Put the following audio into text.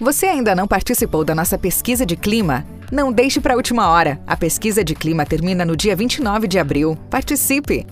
Você ainda não participou da nossa pesquisa de clima? Não deixe para a última hora. A pesquisa de clima termina no dia 29 de abril. Participe!